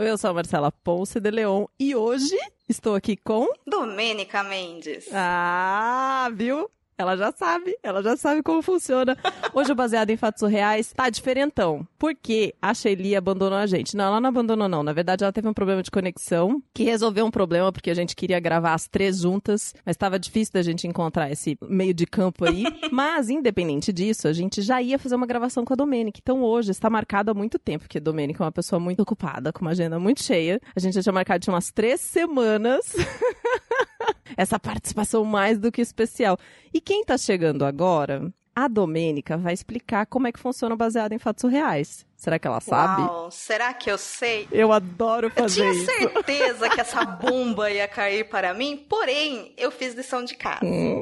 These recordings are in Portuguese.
Eu sou a Marcela Ponce de Leon e hoje estou aqui com. Domênica Mendes. Ah, viu? Ela já sabe, ela já sabe como funciona. Hoje o Baseado em Fatos Reais tá diferentão. Porque a Shelly abandonou a gente. Não, ela não abandonou não. Na verdade, ela teve um problema de conexão, que resolveu um problema porque a gente queria gravar as três juntas, mas estava difícil da gente encontrar esse meio de campo aí. mas, independente disso, a gente já ia fazer uma gravação com a Domênica. Então hoje está marcado há muito tempo, porque a Domênica é uma pessoa muito ocupada, com uma agenda muito cheia. A gente já tinha marcado de umas três semanas. essa participação mais do que especial. E quem tá chegando agora, a Domênica vai explicar como é que funciona o baseado em fatos reais. Será que ela sabe? Uau, será que eu sei? Eu adoro fazer eu tinha isso. certeza que essa bomba ia cair para mim, porém, eu fiz lição de casa. Hum.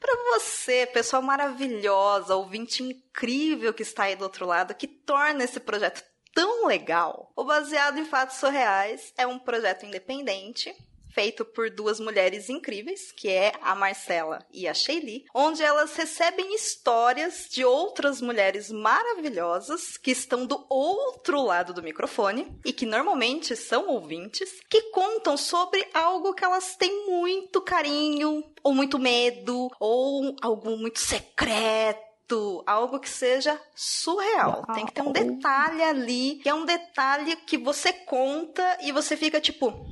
Para você, pessoa maravilhosa, ouvinte incrível que está aí do outro lado, que torna esse projeto tão legal. O Baseado em Fatos Surreais é um projeto independente feito por duas mulheres incríveis, que é a Marcela e a Sheili, onde elas recebem histórias de outras mulheres maravilhosas que estão do outro lado do microfone e que normalmente são ouvintes, que contam sobre algo que elas têm muito carinho, ou muito medo, ou algo muito secreto algo que seja surreal. Tem que ter um detalhe ali, que é um detalhe que você conta e você fica tipo.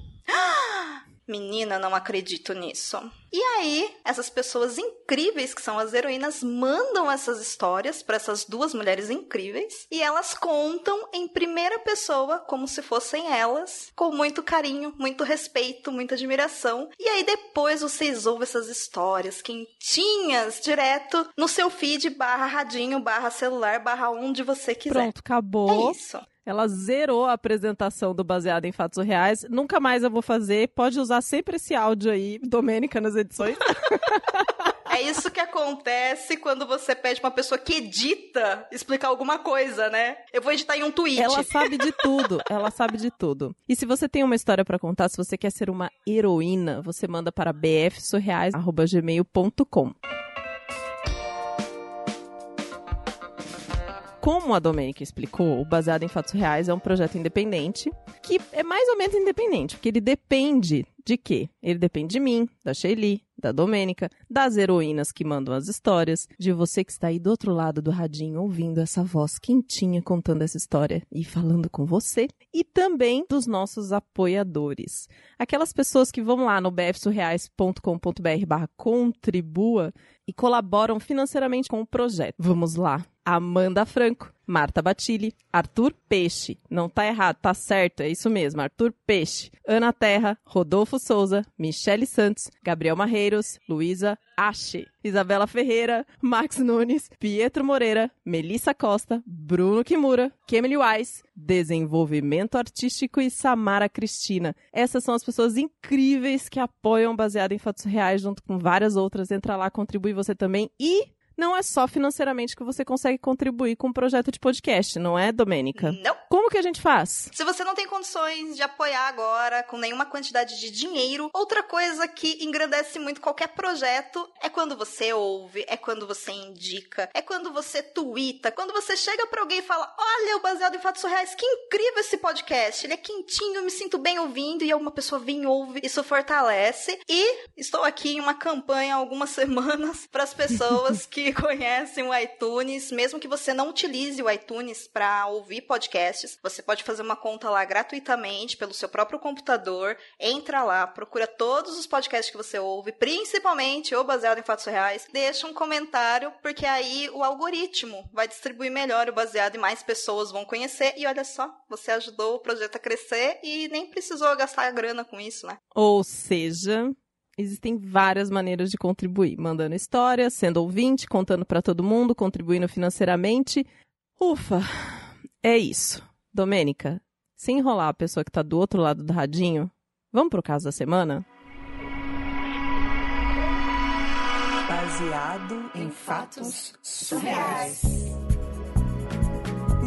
Menina, não acredito nisso. E aí, essas pessoas incríveis que são as heroínas mandam essas histórias para essas duas mulheres incríveis e elas contam em primeira pessoa, como se fossem elas, com muito carinho, muito respeito, muita admiração. E aí depois vocês ouvem essas histórias quentinhas direto no seu feed barra radinho, barra celular, barra onde você quiser. Pronto, acabou. É isso. Ela zerou a apresentação do Baseado em Fatos Reais. Nunca mais eu vou fazer. Pode usar sempre esse áudio aí, Domênica, nas edições. É isso que acontece quando você pede pra uma pessoa que edita explicar alguma coisa, né? Eu vou editar em um tweet. Ela sabe de tudo, ela sabe de tudo. E se você tem uma história para contar, se você quer ser uma heroína, você manda para bfsurreais.gmail.com. como a Domênica explicou, o Baseado em Fatos Reais é um projeto independente, que é mais ou menos independente, porque ele depende de quê? Ele depende de mim, da Shelly, da Domênica, das heroínas que mandam as histórias, de você que está aí do outro lado do radinho ouvindo essa voz quentinha contando essa história e falando com você, e também dos nossos apoiadores. Aquelas pessoas que vão lá no bfsurreais.com.br barra contribua e colaboram financeiramente com o projeto. Vamos lá. Amanda Franco, Marta Batilli, Arthur Peixe. Não tá errado, tá certo, é isso mesmo, Arthur Peixe. Ana Terra, Rodolfo Souza, Michele Santos, Gabriel Marreiros, Luísa Ache, Isabela Ferreira, Max Nunes, Pietro Moreira, Melissa Costa, Bruno Kimura, Kemily Wise, Desenvolvimento Artístico e Samara Cristina. Essas são as pessoas incríveis que apoiam baseado em fatos reais junto com várias outras. Entra lá, contribui você também e não é só financeiramente que você consegue contribuir com o um projeto de podcast, não é, Domênica? Não. Como que a gente faz? Se você não tem condições de apoiar agora com nenhuma quantidade de dinheiro, outra coisa que engrandece muito qualquer projeto é quando você ouve, é quando você indica, é quando você twitta, quando você chega para alguém e fala: Olha, o baseado em fatos surreais, que incrível esse podcast, ele é quentinho, eu me sinto bem ouvindo, e uma pessoa vem e ouve, isso fortalece. E estou aqui em uma campanha há algumas semanas para as pessoas que conhecem o iTunes, mesmo que você não utilize o iTunes para ouvir podcasts, você pode fazer uma conta lá gratuitamente pelo seu próprio computador. Entra lá, procura todos os podcasts que você ouve, principalmente ou baseado em fatos reais. Deixa um comentário, porque aí o algoritmo vai distribuir melhor o baseado e mais pessoas vão conhecer. E olha só, você ajudou o projeto a crescer e nem precisou gastar grana com isso, né? Ou seja, existem várias maneiras de contribuir, mandando histórias, sendo ouvinte, contando para todo mundo, contribuindo financeiramente. Ufa, é isso. Domênica, sem enrolar a pessoa que está do outro lado do radinho, vamos pro caso da semana? Baseado em fatos surreais.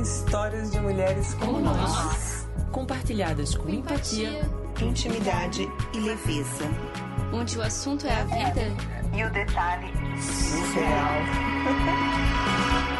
Histórias de mulheres como nós, compartilhadas com empatia, intimidade e leveza onde o assunto é a vida e o detalhe surreal.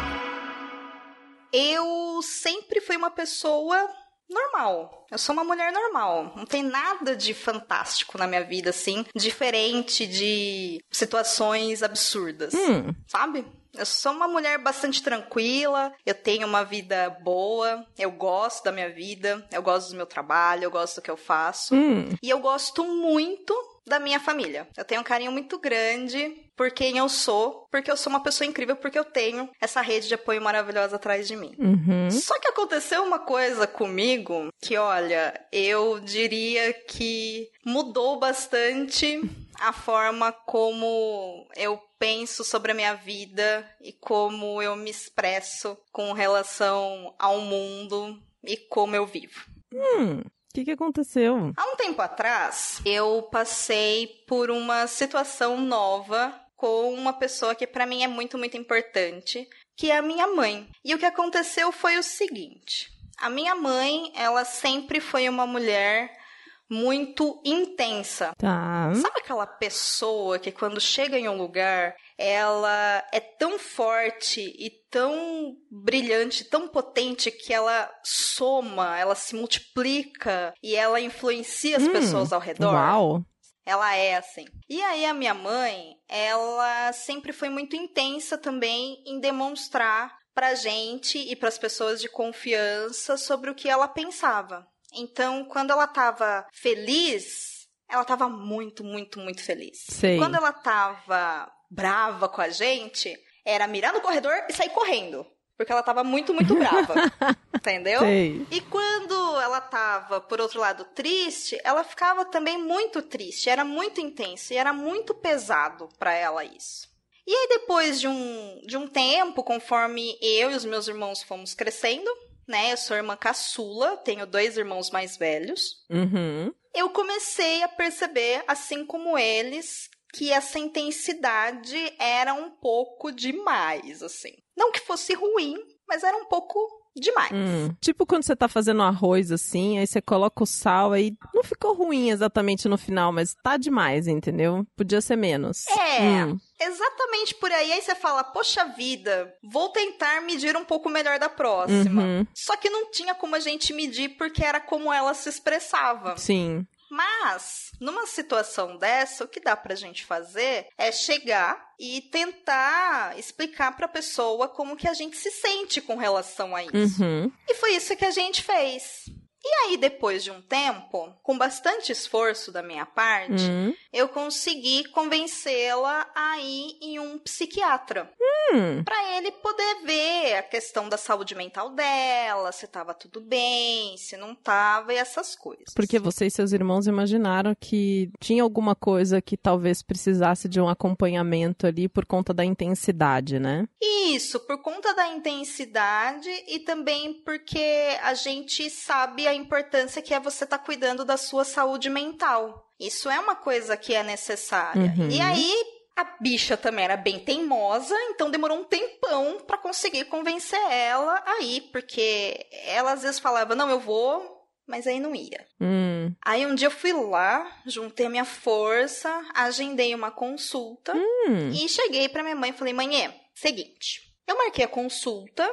Eu sempre fui uma pessoa normal. Eu sou uma mulher normal. Não tem nada de fantástico na minha vida, assim, diferente de situações absurdas. Hum. Sabe? Eu sou uma mulher bastante tranquila, eu tenho uma vida boa, eu gosto da minha vida, eu gosto do meu trabalho, eu gosto do que eu faço. Hum. E eu gosto muito da minha família. Eu tenho um carinho muito grande por quem eu sou, porque eu sou uma pessoa incrível, porque eu tenho essa rede de apoio maravilhosa atrás de mim. Uhum. Só que aconteceu uma coisa comigo que, olha, eu diria que mudou bastante a forma como eu penso sobre a minha vida e como eu me expresso com relação ao mundo e como eu vivo. Hum. O que, que aconteceu? Há um tempo atrás, eu passei por uma situação nova com uma pessoa que para mim é muito, muito importante, que é a minha mãe. E o que aconteceu foi o seguinte: a minha mãe, ela sempre foi uma mulher muito intensa. Tá. Sabe aquela pessoa que quando chega em um lugar, ela é tão forte e tão brilhante, tão potente que ela soma, ela se multiplica e ela influencia as Hum, pessoas ao redor? Uau. Ela é assim. E aí a minha mãe, ela sempre foi muito intensa também em demonstrar pra gente e pras pessoas de confiança sobre o que ela pensava. Então, quando ela tava feliz, ela tava muito, muito, muito feliz. Sei. Quando ela tava brava com a gente, era mirar no corredor e sair correndo. Porque ela tava muito, muito brava. entendeu? Sei. E quando ela tava, por outro lado, triste, ela ficava também muito triste. Era muito intenso e era muito pesado pra ela isso. E aí, depois de um, de um tempo, conforme eu e os meus irmãos fomos crescendo, né? Eu sou irmã caçula, tenho dois irmãos mais velhos. Uhum. Eu comecei a perceber, assim como eles, que essa intensidade era um pouco demais, assim. Não que fosse ruim, mas era um pouco demais. Hum. Tipo quando você tá fazendo arroz assim, aí você coloca o sal, aí não ficou ruim exatamente no final, mas tá demais, entendeu? Podia ser menos. É. Hum. Exatamente por aí. Aí você fala, poxa vida, vou tentar medir um pouco melhor da próxima. Uhum. Só que não tinha como a gente medir porque era como ela se expressava. Sim. Mas, numa situação dessa, o que dá pra gente fazer é chegar e tentar explicar pra pessoa como que a gente se sente com relação a isso. Uhum. E foi isso que a gente fez. E aí, depois de um tempo, com bastante esforço da minha parte, Hum. eu consegui convencê-la a ir em um psiquiatra. Hum. Pra ele poder ver a questão da saúde mental dela, se tava tudo bem, se não tava e essas coisas. Porque você e seus irmãos imaginaram que tinha alguma coisa que talvez precisasse de um acompanhamento ali por conta da intensidade, né? Isso, por conta da intensidade e também porque a gente sabe a importância que é você estar cuidando da sua saúde mental. Isso é uma coisa que é necessária. Uhum. E aí, a bicha também era bem teimosa, então demorou um tempão pra conseguir convencer ela aí, porque ela às vezes falava: "Não, eu vou", mas aí não ia. Hum. Aí um dia eu fui lá, juntei a minha força, agendei uma consulta Hum. e cheguei pra minha mãe e falei: "Mãe, seguinte, eu marquei a consulta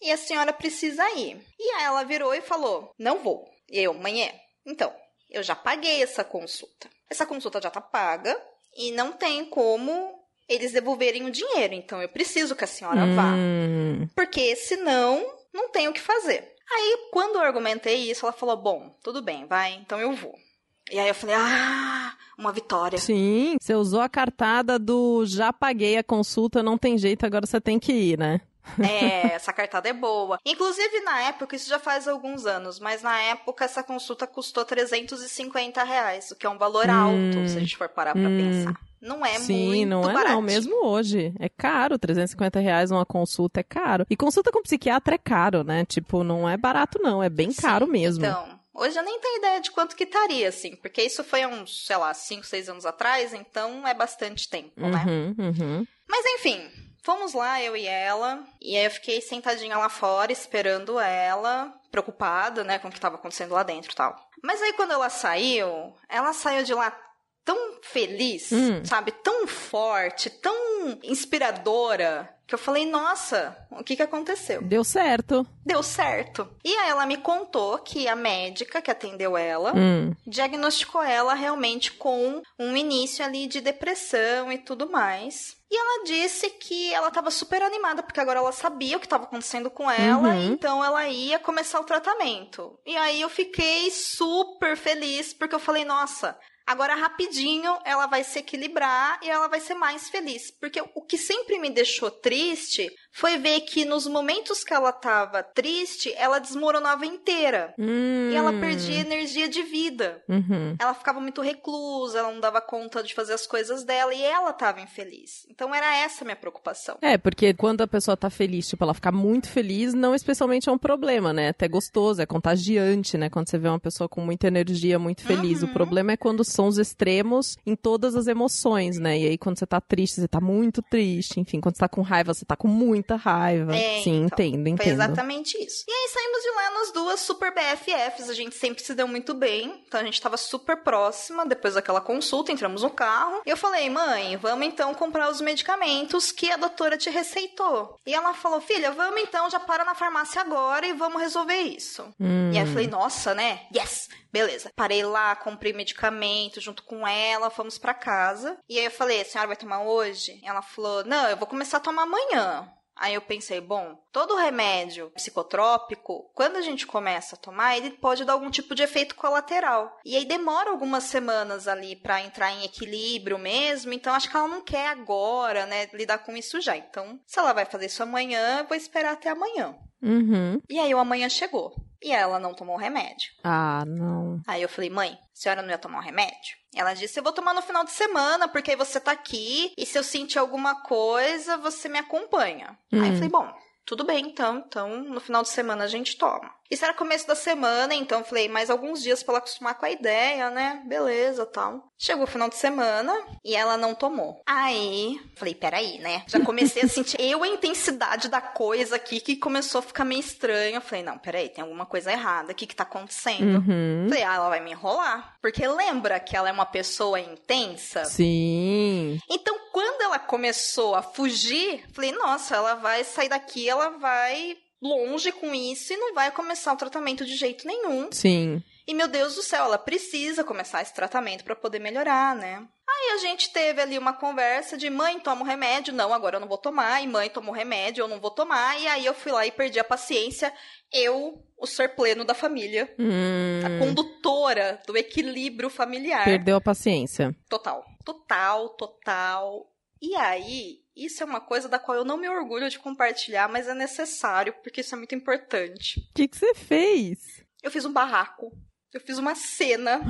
e a senhora precisa ir". E aí ela virou e falou: "Não vou". E eu: "Mãe, então, eu já paguei essa consulta. Essa consulta já tá paga e não tem como eles devolverem o dinheiro, então eu preciso que a senhora vá, Hum. porque senão não tem o que fazer". Aí, quando eu argumentei isso, ela falou: "Bom, tudo bem, vai, então eu vou". E aí eu falei: "Ah, uma vitória". Sim, você usou a cartada do já paguei a consulta, não tem jeito, agora você tem que ir, né? É, essa cartada é boa. Inclusive, na época, isso já faz alguns anos, mas na época essa consulta custou 350 reais, o que é um valor alto, se a gente for parar pra hum. pensar. Não é Sim, muito não é baratinho. não, mesmo hoje. É caro, 350 reais uma consulta é caro. E consulta com psiquiatra é caro, né? Tipo, não é barato não, é bem Sim, caro mesmo. Então, hoje eu nem tenho ideia de quanto que estaria, assim, porque isso foi há uns, sei lá, 5, 6 anos atrás, então é bastante tempo, né? Uhum, uhum. Mas enfim, fomos lá, eu e ela, e aí eu fiquei sentadinha lá fora, esperando ela, preocupada, né, com o que estava acontecendo lá dentro e tal. Mas aí quando ela saiu, ela saiu de lá tão feliz, Hum. sabe? Tão forte, tão inspiradora, Que eu falei, nossa, o que que aconteceu? Deu certo. Deu certo. E aí ela me contou que a médica que atendeu ela Hum. diagnosticou ela realmente com um início ali de depressão e tudo mais. E ela disse que ela estava super animada, porque agora ela sabia o que estava acontecendo com ela, Uhum. então ela ia começar o tratamento. E aí eu fiquei super feliz, porque eu falei, nossa, agora rapidinho ela vai se equilibrar e ela vai ser mais feliz. Porque o que sempre me deixou triste foi ver que nos momentos que ela estava triste, ela desmoronava inteira. Hum. E ela perdia energia de vida. Uhum. Ela ficava muito reclusa, ela não dava conta de fazer as coisas dela e ela estava infeliz. Então era essa a minha preocupação. É, porque quando a pessoa tá feliz, tipo, ela ficar muito feliz, não especialmente é um problema, né? É até gostoso, é contagiante, né? Quando você vê uma pessoa com muita energia, muito feliz. Uhum. O problema é quando são os extremos em todas as emoções, né? E aí, quando você tá triste, você tá muito triste. Enfim, quando você tá com raiva, você tá com muita raiva. É, Sim, então, entendo, Foi entendo. exatamente isso. E aí saímos de lá nas duas super BFFs, a gente sempre se deu muito bem, então a gente tava super próxima depois daquela consulta, entramos no carro. E eu falei, mãe, vamos então comprar os medicamentos que a doutora te receitou. E ela falou, filha, vamos então, já para na farmácia agora e vamos resolver isso. Hum. E aí eu falei, nossa, né? Yes! Beleza. Parei lá, comprei medicamento junto com ela, fomos pra casa. E aí eu falei, a senhora vai tomar hoje? Ela falou, não, eu vou começar a tomar amanhã. Aí eu pensei, bom, todo remédio psicotrópico, quando a gente começa a tomar, ele pode dar algum tipo de efeito colateral. E aí demora algumas semanas ali pra entrar em equilíbrio mesmo, então acho que ela não quer agora, né, lidar com isso já. Então, se ela vai fazer isso amanhã, eu vou esperar até amanhã. Uhum. E aí o amanhã chegou. E ela não tomou o remédio. Ah, não. Aí eu falei, mãe, a senhora não ia tomar um remédio? Ela disse, eu vou tomar no final de semana, porque aí você tá aqui, e se eu sentir alguma coisa, você me acompanha. Aí eu Hum. falei, bom, tudo bem então, então no final de semana a gente toma. Isso era começo da semana, então falei, mais alguns dias pra ela acostumar com a ideia, né? Beleza, tal. Chegou o final de semana e ela não tomou. Aí, falei, peraí, né? Já comecei a sentir eu a intensidade da coisa aqui que começou a ficar meio estranho. Eu falei, não, peraí, tem alguma coisa errada. O que que tá acontecendo? Uhum. Falei, ah, ela vai me enrolar. Porque lembra que ela é uma pessoa intensa? Sim. Então, quando ela começou a fugir, falei, nossa, ela vai sair daqui, ela vai longe com isso e não vai começar o tratamento de jeito nenhum. Sim. E meu Deus do céu, ela precisa começar esse tratamento para poder melhorar, né? Aí a gente teve ali uma conversa de mãe, toma o remédio, não, agora eu não vou tomar, e mãe, toma o remédio, eu não vou tomar, e aí eu fui lá e perdi a paciência, eu, o ser pleno da família, Hum. a condutora do equilíbrio familiar. Perdeu a paciência. Total. Total, total. E aí, isso é uma coisa da qual eu não me orgulho de compartilhar, mas é necessário, porque isso é muito importante. O que que você fez? Eu fiz um barraco. Eu fiz uma cena.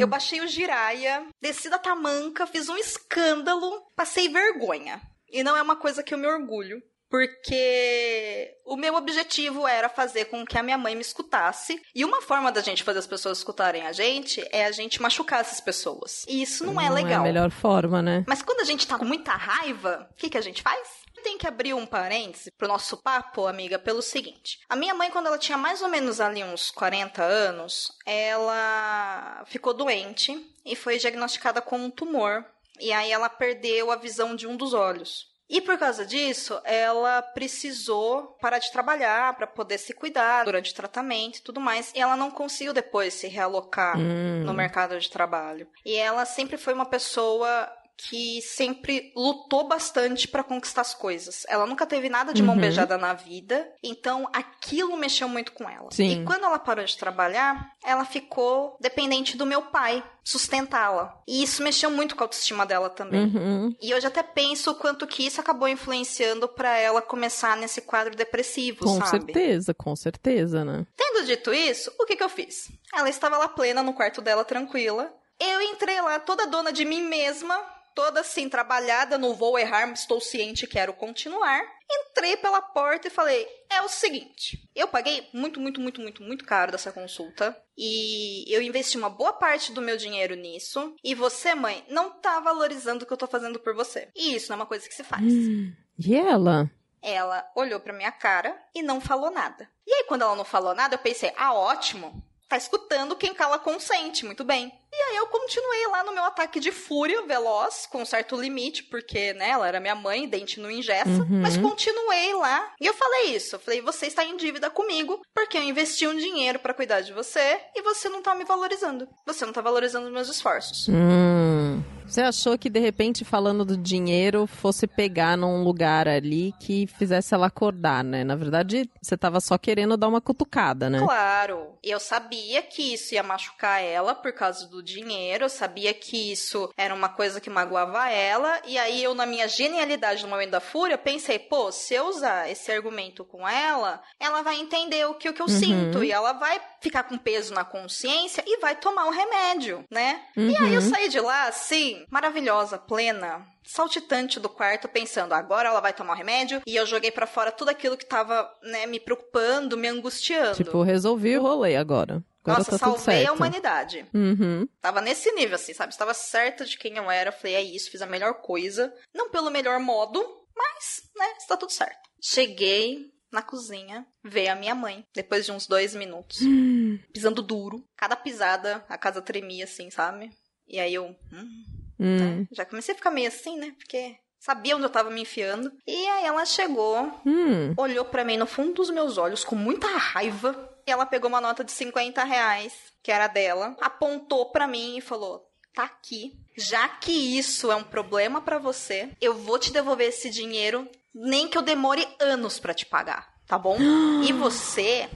Eu baixei o giraia, desci da tamanca, fiz um escândalo, passei vergonha. E não é uma coisa que eu me orgulho. Porque o meu objetivo era fazer com que a minha mãe me escutasse. E uma forma da gente fazer as pessoas escutarem a gente é a gente machucar essas pessoas. E isso não, é legal. a melhor forma, né? Mas quando a gente tá com muita raiva, o que, que a gente faz? Tem que abrir um parêntese pro nosso papo, amiga, pelo seguinte. A minha mãe, quando ela tinha mais ou menos ali uns 40 anos, ela ficou doente e foi diagnosticada com um tumor. E aí ela perdeu a visão de um dos olhos. E por causa disso, ela precisou parar de trabalhar para poder se cuidar durante o tratamento e tudo mais. E ela não conseguiu depois se realocar Hum. no mercado de trabalho. E ela sempre foi uma pessoa que sempre lutou bastante para conquistar as coisas. Ela nunca teve nada de mão Uhum. beijada na vida, então aquilo mexeu muito com ela. Sim. E quando ela parou de trabalhar, ela ficou dependente do meu pai sustentá-la. E isso mexeu muito com a autoestima dela também. Uhum. E hoje até penso o quanto que isso acabou influenciando para ela começar nesse quadro depressivo, Com sabe? certeza, com certeza, né? Tendo dito isso, o que, que eu fiz? Ela estava lá plena no quarto dela, tranquila. Eu entrei lá toda dona de mim mesma, toda assim, trabalhada, não vou errar, estou ciente, quero continuar. Entrei pela porta e falei: é o seguinte, eu paguei muito, muito, muito, muito, muito caro dessa consulta. E eu investi uma boa parte do meu dinheiro nisso. E você, mãe, não tá valorizando o que eu tô fazendo por você. E isso não é uma coisa que se faz. E ela? Ela olhou pra minha cara e não falou nada. E aí, quando ela não falou nada, eu pensei, ah, ótimo. Tá escutando quem cala consente, muito bem. E aí eu continuei lá no meu ataque de fúria veloz, com um certo limite, porque, né, ela era minha mãe, dente não ingessa, Uhum. mas continuei lá. E eu falei isso, eu falei, você está em dívida comigo, porque eu investi um dinheiro pra cuidar de você e você não tá me valorizando. Você não tá valorizando os meus esforços. Hum. Você achou que de repente falando do dinheiro fosse pegar num lugar ali que fizesse ela acordar, né? Na verdade, você tava só querendo dar uma cutucada, né? Claro, eu sabia que isso ia machucar ela por causa do dinheiro, eu sabia que isso era uma coisa que magoava ela, e aí eu, na minha genialidade no momento da fúria, pensei, pô, se eu usar esse argumento com ela, ela vai entender o que, o que eu Uhum. sinto, e ela vai ficar com peso na consciência e vai tomar um remédio, né? E aí eu Uhum. saí de lá, assim, maravilhosa, plena, saltitante do quarto, pensando, agora ela vai tomar o remédio, e eu joguei pra fora tudo aquilo que tava, né, me preocupando, me angustiando. Tipo, resolvi o rolê agora. Agora Nossa, tá salvei a humanidade. Uhum. Tava nesse nível, assim, sabe? Estava certa de quem eu era. Falei, é isso, fiz a melhor coisa. Não pelo melhor modo, mas, né, está tudo certo. Cheguei na cozinha, veio a minha mãe, depois de uns dois minutos, pisando duro. Cada pisada, a casa tremia, assim, sabe? E aí eu, hum, Hum. né? Já comecei a ficar meio assim, né? Porque sabia onde eu tava me enfiando. E aí ela chegou, Hum. olhou pra mim no fundo dos meus olhos com muita raiva. E ela pegou uma nota de 50 reais, que era dela, apontou pra mim e falou: tá aqui. Já que isso é um problema pra você, eu vou te devolver esse dinheiro, nem que eu demore anos pra te pagar, tá bom? e você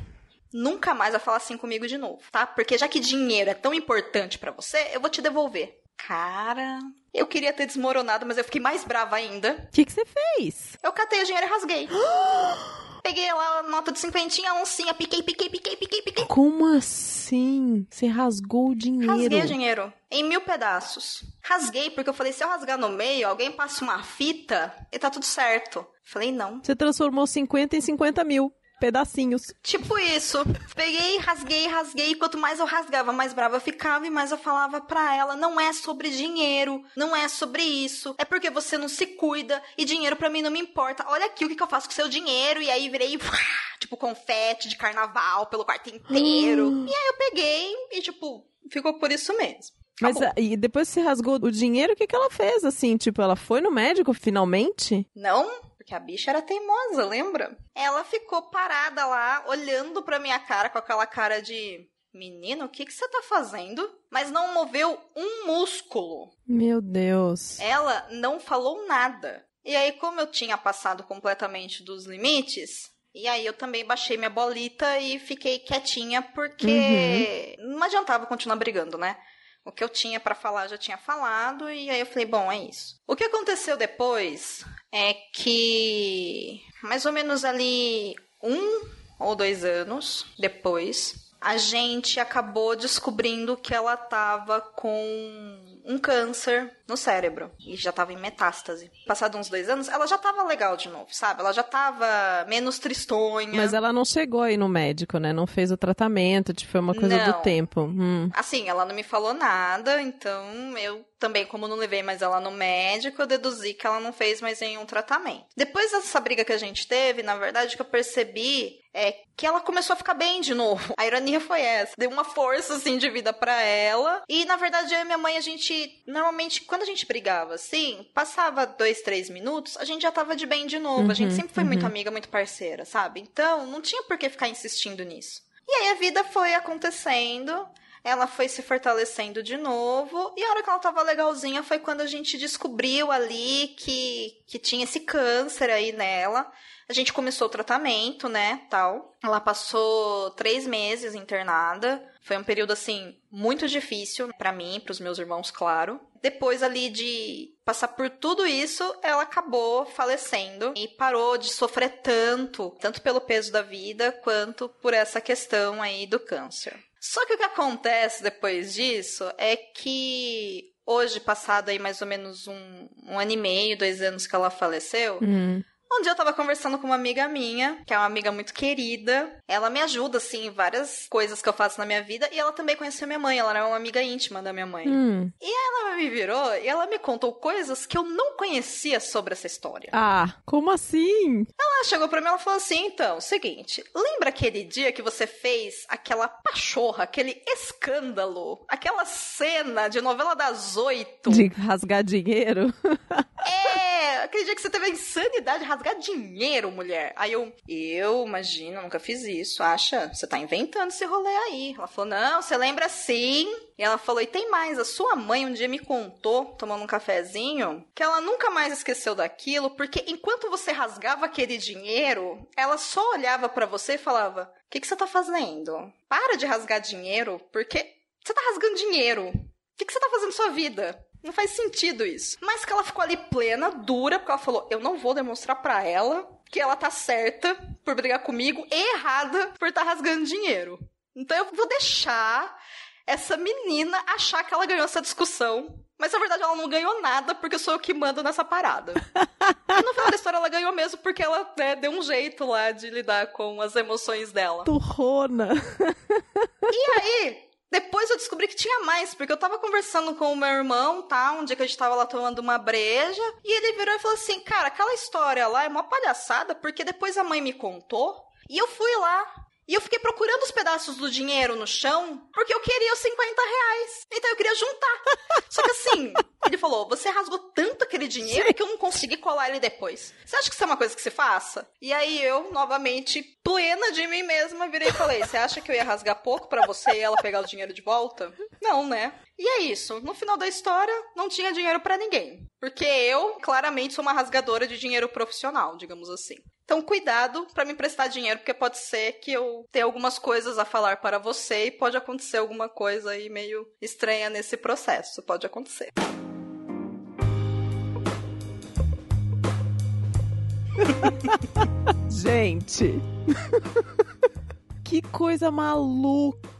nunca mais vai falar assim comigo de novo, tá? Porque já que dinheiro é tão importante pra você, eu vou te devolver. Cara, eu queria ter desmoronado, mas eu fiquei mais brava ainda. O que que você fez? Eu catei o dinheiro e rasguei. Peguei lá a nota de cinquentinha, a oncinha, piquei, piquei, piquei, piquei, piquei. Como assim? Você rasgou o dinheiro? Rasguei o dinheiro em mil pedaços. Rasguei porque eu falei, se eu rasgar no meio, alguém passa uma fita e tá tudo certo. Falei, não. Você transformou 50 em 50 mil pedacinhos. Tipo isso. Peguei, rasguei, rasguei. Quanto mais eu rasgava, mais brava eu ficava e mais eu falava pra ela: não é sobre dinheiro, não é sobre isso. É porque você não se cuida e dinheiro pra mim não me importa. Olha aqui o que, que eu faço com seu dinheiro. E aí virei, tipo, confete de carnaval pelo quarto inteiro. E aí eu peguei e, tipo, ficou por isso mesmo. Mas ah, e depois que você rasgou o dinheiro, o que, que ela fez? Assim, tipo, ela foi no médico finalmente? Não, porque a bicha era teimosa, lembra? Ela ficou parada lá, olhando pra minha cara com aquela cara de. Menino, o que, que você tá fazendo? Mas não moveu um músculo. Meu Deus. Ela não falou nada. E aí, como eu tinha passado completamente dos limites, e aí eu também baixei minha bolita e fiquei quietinha, porque não adiantava continuar brigando, né? O que eu tinha pra falar já tinha falado, e aí eu falei, bom, é isso. O que aconteceu depois é que, mais ou menos ali um ou dois anos depois, a gente acabou descobrindo que ela tava com um câncer no cérebro e já tava em metástase. Passado uns dois anos, ela já tava legal de novo, sabe? Ela já tava menos tristonha. Mas ela não chegou aí no médico, né? Não fez o tratamento, tipo, foi uma coisa Não. do tempo. Hum. Assim, ela não me falou nada, então eu também, como não levei mais ela no médico, eu deduzi que ela não fez mais nenhum tratamento. Depois dessa briga que a gente teve, na verdade, que eu percebi é que ela começou a ficar bem de novo. A ironia foi essa. Deu uma força, assim, de vida pra ela. E, na verdade, eu e minha mãe, a gente, normalmente, quando a gente brigava, assim, passava dois, três minutos, a gente já tava de bem de novo. a gente Uhum, sempre foi muito amiga, muito parceira, sabe? Então, não tinha por que ficar insistindo nisso. E aí a vida foi acontecendo, ela foi se fortalecendo de novo, e a hora que ela tava legalzinha foi quando a gente descobriu ali que, que tinha esse câncer aí nela. A gente começou o tratamento, né, tal. Ela passou três meses internada. Foi um período, assim, muito difícil pra mim, pros meus irmãos, claro. Depois ali de passar por tudo isso, ela acabou falecendo e parou de sofrer tanto, tanto pelo peso da vida, quanto por essa questão aí do câncer. Só que o que acontece depois disso é que hoje, passado aí mais ou menos um, um ano e meio, dois anos que ela faleceu, Hum. Um dia eu tava conversando com uma amiga minha, que é uma amiga muito querida. Ela me ajuda, assim, em várias coisas que eu faço na minha vida. E ela também conheceu minha mãe, ela era uma amiga íntima da minha mãe. Hum. E ela me virou e ela me contou coisas que eu não conhecia sobre essa história. Ah, como assim? Ela chegou pra mim e ela falou assim: então, seguinte, lembra aquele dia que você fez aquela pachorra, aquele escândalo, aquela cena de novela das oito? De rasgar dinheiro? É, aquele dia que você teve a insanidade de rasgar dinheiro, mulher. Aí eu, eu, imagina, nunca fiz isso. Acha? Você tá inventando esse rolê aí. Ela falou, não, você lembra sim. E ela falou, e tem mais, a sua mãe um dia me contou, tomando um cafezinho, que ela nunca mais esqueceu daquilo, porque enquanto você rasgava aquele dinheiro, ela só olhava pra você e falava, o que, que você tá fazendo? Para de rasgar dinheiro, porque você tá rasgando dinheiro. O que, que você tá fazendo na sua vida? Não faz sentido isso. Mas que ela ficou ali plena, dura, porque ela falou: eu não vou demonstrar pra ela que ela tá certa por brigar comigo e errada por estar tá rasgando dinheiro. Então eu vou deixar essa menina achar que ela ganhou essa discussão. Mas na verdade ela não ganhou nada porque sou eu que mando nessa parada. e no final da história ela ganhou mesmo porque ela né, deu um jeito lá de lidar com as emoções dela. Turrona. e aí, depois eu descobri que tinha mais, porque eu tava conversando com o meu irmão, tá? Um dia que a gente tava lá tomando uma breja, e ele virou e falou assim: Cara, aquela história lá é uma palhaçada, porque depois a mãe me contou, e eu fui lá. E eu fiquei procurando os pedaços do dinheiro no chão, porque eu queria os 50 reais. Então eu queria juntar. Só que assim, ele falou: você rasgou tanto aquele dinheiro que eu não consegui colar ele depois. Você acha que isso é uma coisa que se faça? E aí eu, novamente, plena de mim mesma, virei e falei: você acha que eu ia rasgar pouco para você e ela pegar o dinheiro de volta? Não, né? E é isso. No final da história, não tinha dinheiro para ninguém. Porque eu, claramente, sou uma rasgadora de dinheiro profissional, digamos assim. Então, cuidado para me emprestar dinheiro, porque pode ser que eu tenha algumas coisas a falar para você e pode acontecer alguma coisa aí meio estranha nesse processo. Pode acontecer. Gente. que coisa maluca.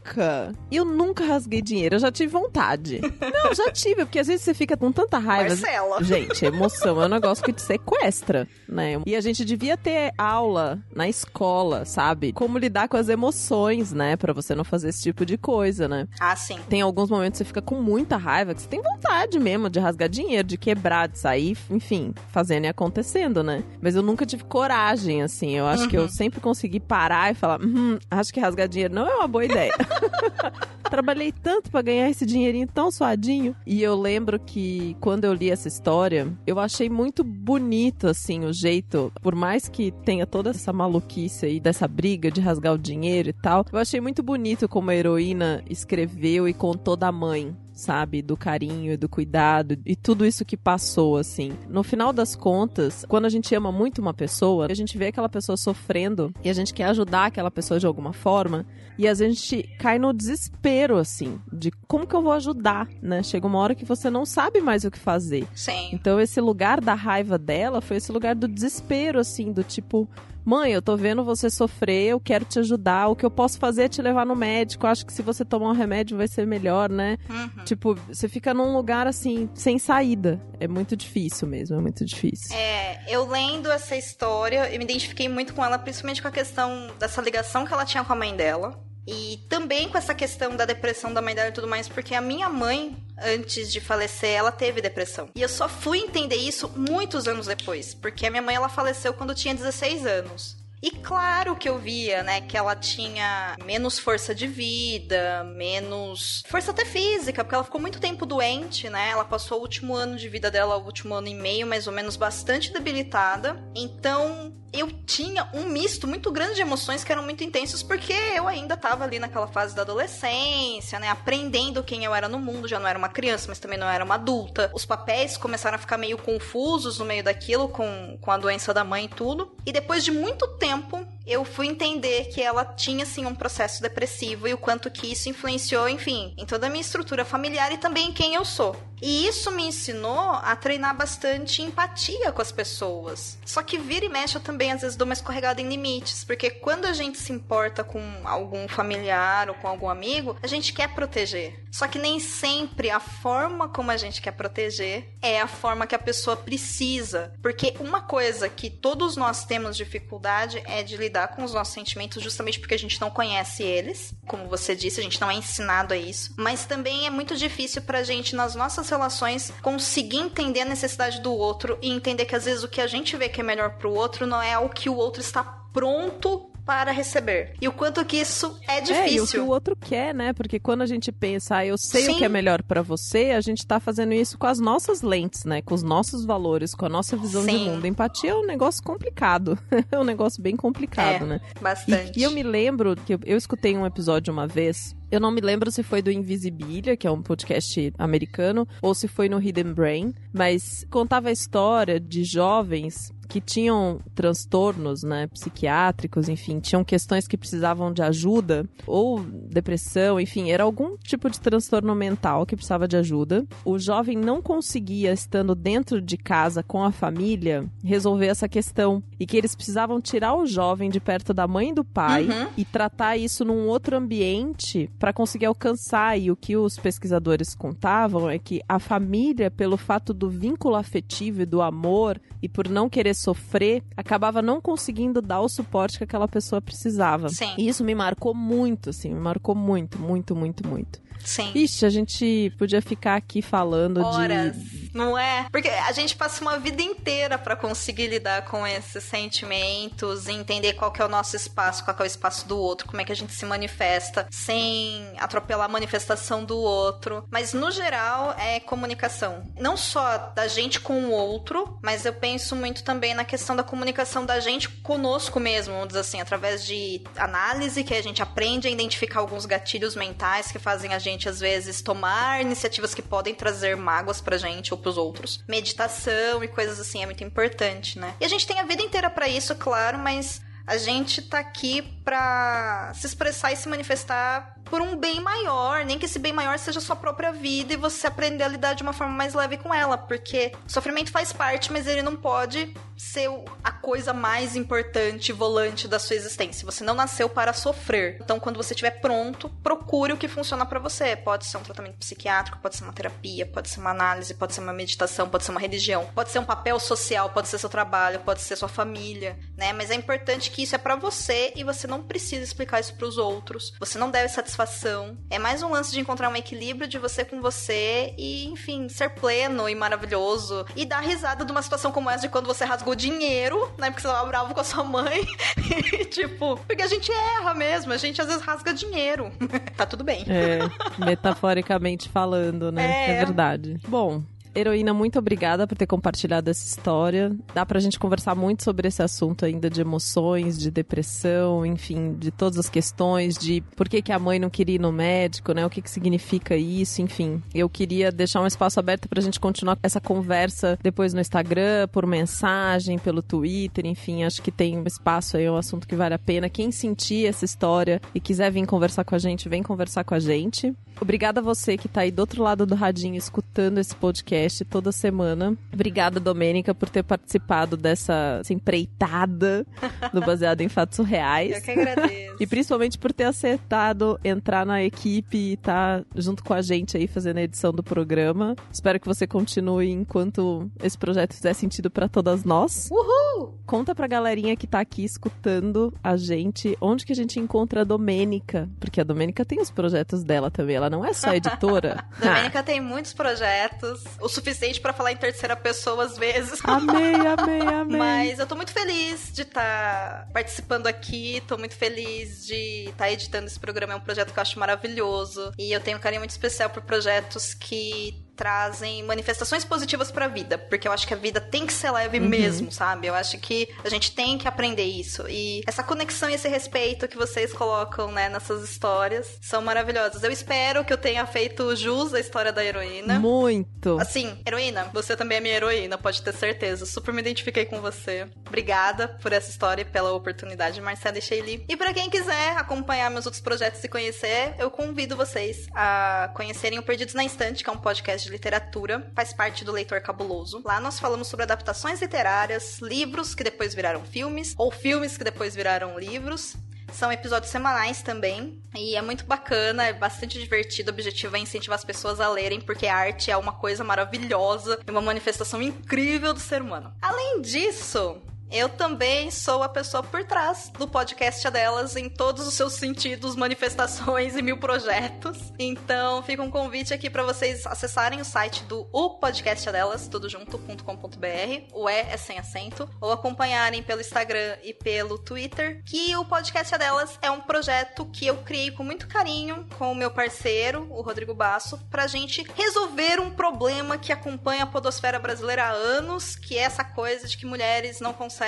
Eu nunca rasguei dinheiro, eu já tive vontade. Não, já tive, porque às vezes você fica com tanta raiva. Marcela. Gente, emoção é um negócio que te sequestra, né? E a gente devia ter aula na escola, sabe? Como lidar com as emoções, né? Pra você não fazer esse tipo de coisa, né? Ah, sim. Tem alguns momentos que você fica com muita raiva, que você tem vontade mesmo de rasgar dinheiro, de quebrar, de sair, enfim, fazendo e acontecendo, né? Mas eu nunca tive coragem, assim. Eu acho uhum. que eu sempre consegui parar e falar, hum, acho que rasgar dinheiro não é uma boa ideia. Trabalhei tanto para ganhar esse dinheirinho tão suadinho. E eu lembro que quando eu li essa história, eu achei muito bonito, assim, o jeito. Por mais que tenha toda essa maluquice aí dessa briga de rasgar o dinheiro e tal, eu achei muito bonito como a heroína escreveu e contou da mãe sabe? Do carinho, do cuidado e tudo isso que passou, assim. No final das contas, quando a gente ama muito uma pessoa, a gente vê aquela pessoa sofrendo e a gente quer ajudar aquela pessoa de alguma forma e a gente cai no desespero, assim, de como que eu vou ajudar, né? Chega uma hora que você não sabe mais o que fazer. Sim. Então esse lugar da raiva dela foi esse lugar do desespero, assim, do tipo, mãe, eu tô vendo você sofrer, eu quero te ajudar, o que eu posso fazer é te levar no médico, acho que se você tomar um remédio vai ser melhor, né? Uhum. Tipo, você fica num lugar assim, sem saída. É muito difícil mesmo, é muito difícil. É, eu lendo essa história, eu me identifiquei muito com ela, principalmente com a questão dessa ligação que ela tinha com a mãe dela. E também com essa questão da depressão da mãe dela e tudo mais, porque a minha mãe, antes de falecer, ela teve depressão. E eu só fui entender isso muitos anos depois, porque a minha mãe ela faleceu quando eu tinha 16 anos. E claro que eu via, né, que ela tinha menos força de vida, menos força até física, porque ela ficou muito tempo doente, né? Ela passou o último ano de vida dela, o último ano e meio, mais ou menos, bastante debilitada. Então, eu tinha um misto muito grande de emoções que eram muito intensos, porque eu ainda estava ali naquela fase da adolescência, né? Aprendendo quem eu era no mundo, já não era uma criança, mas também não era uma adulta. Os papéis começaram a ficar meio confusos no meio daquilo, com, com a doença da mãe e tudo. E depois de muito tempo, eu fui entender que ela tinha sim um processo depressivo e o quanto que isso influenciou, enfim, em toda a minha estrutura familiar e também em quem eu sou. E isso me ensinou a treinar bastante empatia com as pessoas. Só que vira e mexe eu também às vezes dou uma escorregada em limites, porque quando a gente se importa com algum familiar ou com algum amigo, a gente quer proteger. Só que nem sempre a forma como a gente quer proteger é a forma que a pessoa precisa. Porque uma coisa que todos nós temos dificuldade é de lidar com os nossos sentimentos justamente porque a gente não conhece eles. Como você disse, a gente não é ensinado a isso. Mas também é muito difícil pra gente nas nossas relações conseguir entender a necessidade do outro e entender que às vezes o que a gente vê que é melhor pro outro não é o que o outro está pronto para receber. E o quanto que isso é difícil. É, e o que o outro quer, né? Porque quando a gente pensa, ah, eu sei Sim. o que é melhor para você, a gente tá fazendo isso com as nossas lentes, né? Com os nossos valores, com a nossa visão Sim. de mundo. Empatia é um negócio complicado. é um negócio bem complicado, é, né? Bastante. E, e eu me lembro que eu, eu escutei um episódio uma vez eu não me lembro se foi do Invisibilia, que é um podcast americano, ou se foi no Hidden Brain, mas contava a história de jovens que tinham transtornos, né, psiquiátricos, enfim, tinham questões que precisavam de ajuda, ou depressão, enfim, era algum tipo de transtorno mental que precisava de ajuda. O jovem não conseguia, estando dentro de casa com a família, resolver essa questão. E que eles precisavam tirar o jovem de perto da mãe e do pai uhum. e tratar isso num outro ambiente para conseguir alcançar. E o que os pesquisadores contavam é que a família, pelo fato do vínculo afetivo e do amor, e por não querer sofrer, acabava não conseguindo dar o suporte que aquela pessoa precisava. Sim. E isso me marcou muito, assim, me marcou muito, muito, muito, muito. Sim. Ixi, a gente podia ficar aqui falando Horas, de. Não é? Porque a gente passa uma vida inteira para conseguir lidar com esses sentimentos, entender qual que é o nosso espaço, qual que é o espaço do outro, como é que a gente se manifesta, sem atropelar a manifestação do outro. Mas no geral é comunicação. Não só da gente com o outro, mas eu penso muito também na questão da comunicação da gente conosco mesmo, vamos dizer assim, através de análise que a gente aprende a identificar alguns gatilhos mentais que fazem a gente gente, às vezes, tomar iniciativas que podem trazer mágoas pra gente ou pros outros. Meditação e coisas assim é muito importante, né? E a gente tem a vida inteira para isso, claro, mas a gente tá aqui pra se expressar e se manifestar por um bem maior, nem que esse bem maior seja a sua própria vida e você aprender a lidar de uma forma mais leve com ela, porque sofrimento faz parte, mas ele não pode ser a coisa mais importante, volante da sua existência. Você não nasceu para sofrer. Então, quando você estiver pronto, procure o que funciona para você. Pode ser um tratamento psiquiátrico, pode ser uma terapia, pode ser uma análise, pode ser uma meditação, pode ser uma religião, pode ser um papel social, pode ser seu trabalho, pode ser sua família, né? Mas é importante que isso é para você e você não precisa explicar isso para os outros. Você não deve satisfação. É mais um lance de encontrar um equilíbrio de você com você e, enfim, ser pleno e maravilhoso e dar risada de uma situação como essa de quando você rasgou dinheiro, né? Porque você tava bravo com a sua mãe. e, tipo, porque a gente erra mesmo, a gente às vezes rasga dinheiro. tá tudo bem. É, metaforicamente falando, né? É, é verdade. Bom, Heroína, muito obrigada por ter compartilhado essa história. Dá pra gente conversar muito sobre esse assunto ainda de emoções, de depressão, enfim, de todas as questões, de por que, que a mãe não queria ir no médico, né? O que, que significa isso, enfim. Eu queria deixar um espaço aberto pra gente continuar essa conversa depois no Instagram, por mensagem, pelo Twitter, enfim, acho que tem um espaço aí, é um assunto que vale a pena. Quem sentir essa história e quiser vir conversar com a gente, vem conversar com a gente. Obrigada a você que tá aí do outro lado do radinho escutando esse podcast toda semana. Obrigada, Domênica, por ter participado dessa empreitada do Baseado em Fatos Reais. Eu que agradeço. e principalmente por ter acertado entrar na equipe e estar tá junto com a gente aí fazendo a edição do programa. Espero que você continue enquanto esse projeto fizer sentido para todas nós. Uhul! Conta pra galerinha que tá aqui escutando a gente onde que a gente encontra a Domênica, porque a Domênica tem os projetos dela também, ela não é só editora. Domênica tem muitos projetos, o suficiente para falar em terceira pessoa às vezes. Amei, amei, amei. Mas eu tô muito feliz de estar tá participando aqui, tô muito feliz de estar tá editando esse programa, é um projeto que eu acho maravilhoso. E eu tenho um carinho muito especial por projetos que trazem manifestações positivas pra vida, porque eu acho que a vida tem que ser leve mesmo, sabe? Eu acho que a gente tem que aprender isso. E essa conexão e esse respeito que vocês colocam, né, nessas histórias são maravilhosas. Eu espero que eu tenha feito jus à história da heroína. Muito. Assim, heroína, você também é minha heroína, pode ter certeza. Super me identifiquei com você. Obrigada por essa história e pela oportunidade, Marcela e Sheili. E pra quem quiser acompanhar meus outros projetos e conhecer, eu convido vocês a conhecerem o Perdidos na Estante, que é um podcast de literatura, faz parte do Leitor Cabuloso. Lá nós falamos sobre adaptações literárias, livros que depois viraram filmes, ou filmes que depois viraram livros. São episódios semanais também. E é muito bacana, é bastante divertido. O objetivo é incentivar as pessoas a lerem, porque a arte é uma coisa maravilhosa e uma manifestação incrível do ser humano. Além disso, eu também sou a pessoa por trás do podcast delas em todos os seus sentidos, manifestações e mil projetos. Então, fica um convite aqui para vocês acessarem o site do o podcast delas, tudo junto.com.br. O E é sem acento, ou acompanharem pelo Instagram e pelo Twitter, que o podcast delas é um projeto que eu criei com muito carinho com o meu parceiro, o Rodrigo Basso, pra gente resolver um problema que acompanha a podosfera brasileira há anos, que é essa coisa de que mulheres não conseguem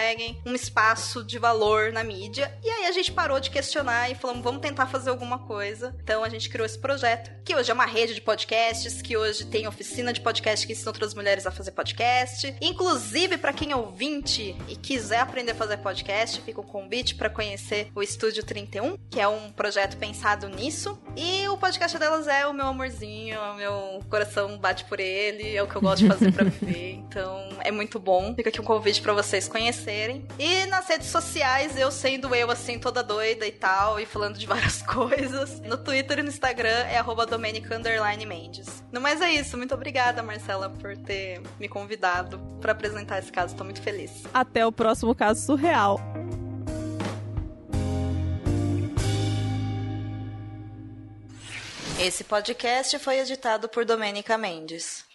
um espaço de valor na mídia. E aí a gente parou de questionar e falamos, vamos tentar fazer alguma coisa. Então a gente criou esse projeto, que hoje é uma rede de podcasts, que hoje tem oficina de podcast que ensina outras mulheres a fazer podcast. Inclusive, para quem é ouvinte e quiser aprender a fazer podcast, fica um convite para conhecer o Estúdio 31, que é um projeto pensado nisso. E o podcast delas é o meu amorzinho, o meu coração bate por ele, é o que eu gosto de fazer para viver. Então é muito bom. Fica aqui um convite para vocês conhecerem. E nas redes sociais, eu sendo eu assim, toda doida e tal, e falando de várias coisas. No Twitter e no Instagram é arroba Domenica Mendes. No mais é isso. Muito obrigada, Marcela, por ter me convidado para apresentar esse caso. Tô muito feliz. Até o próximo caso surreal. Esse podcast foi editado por Domênica Mendes.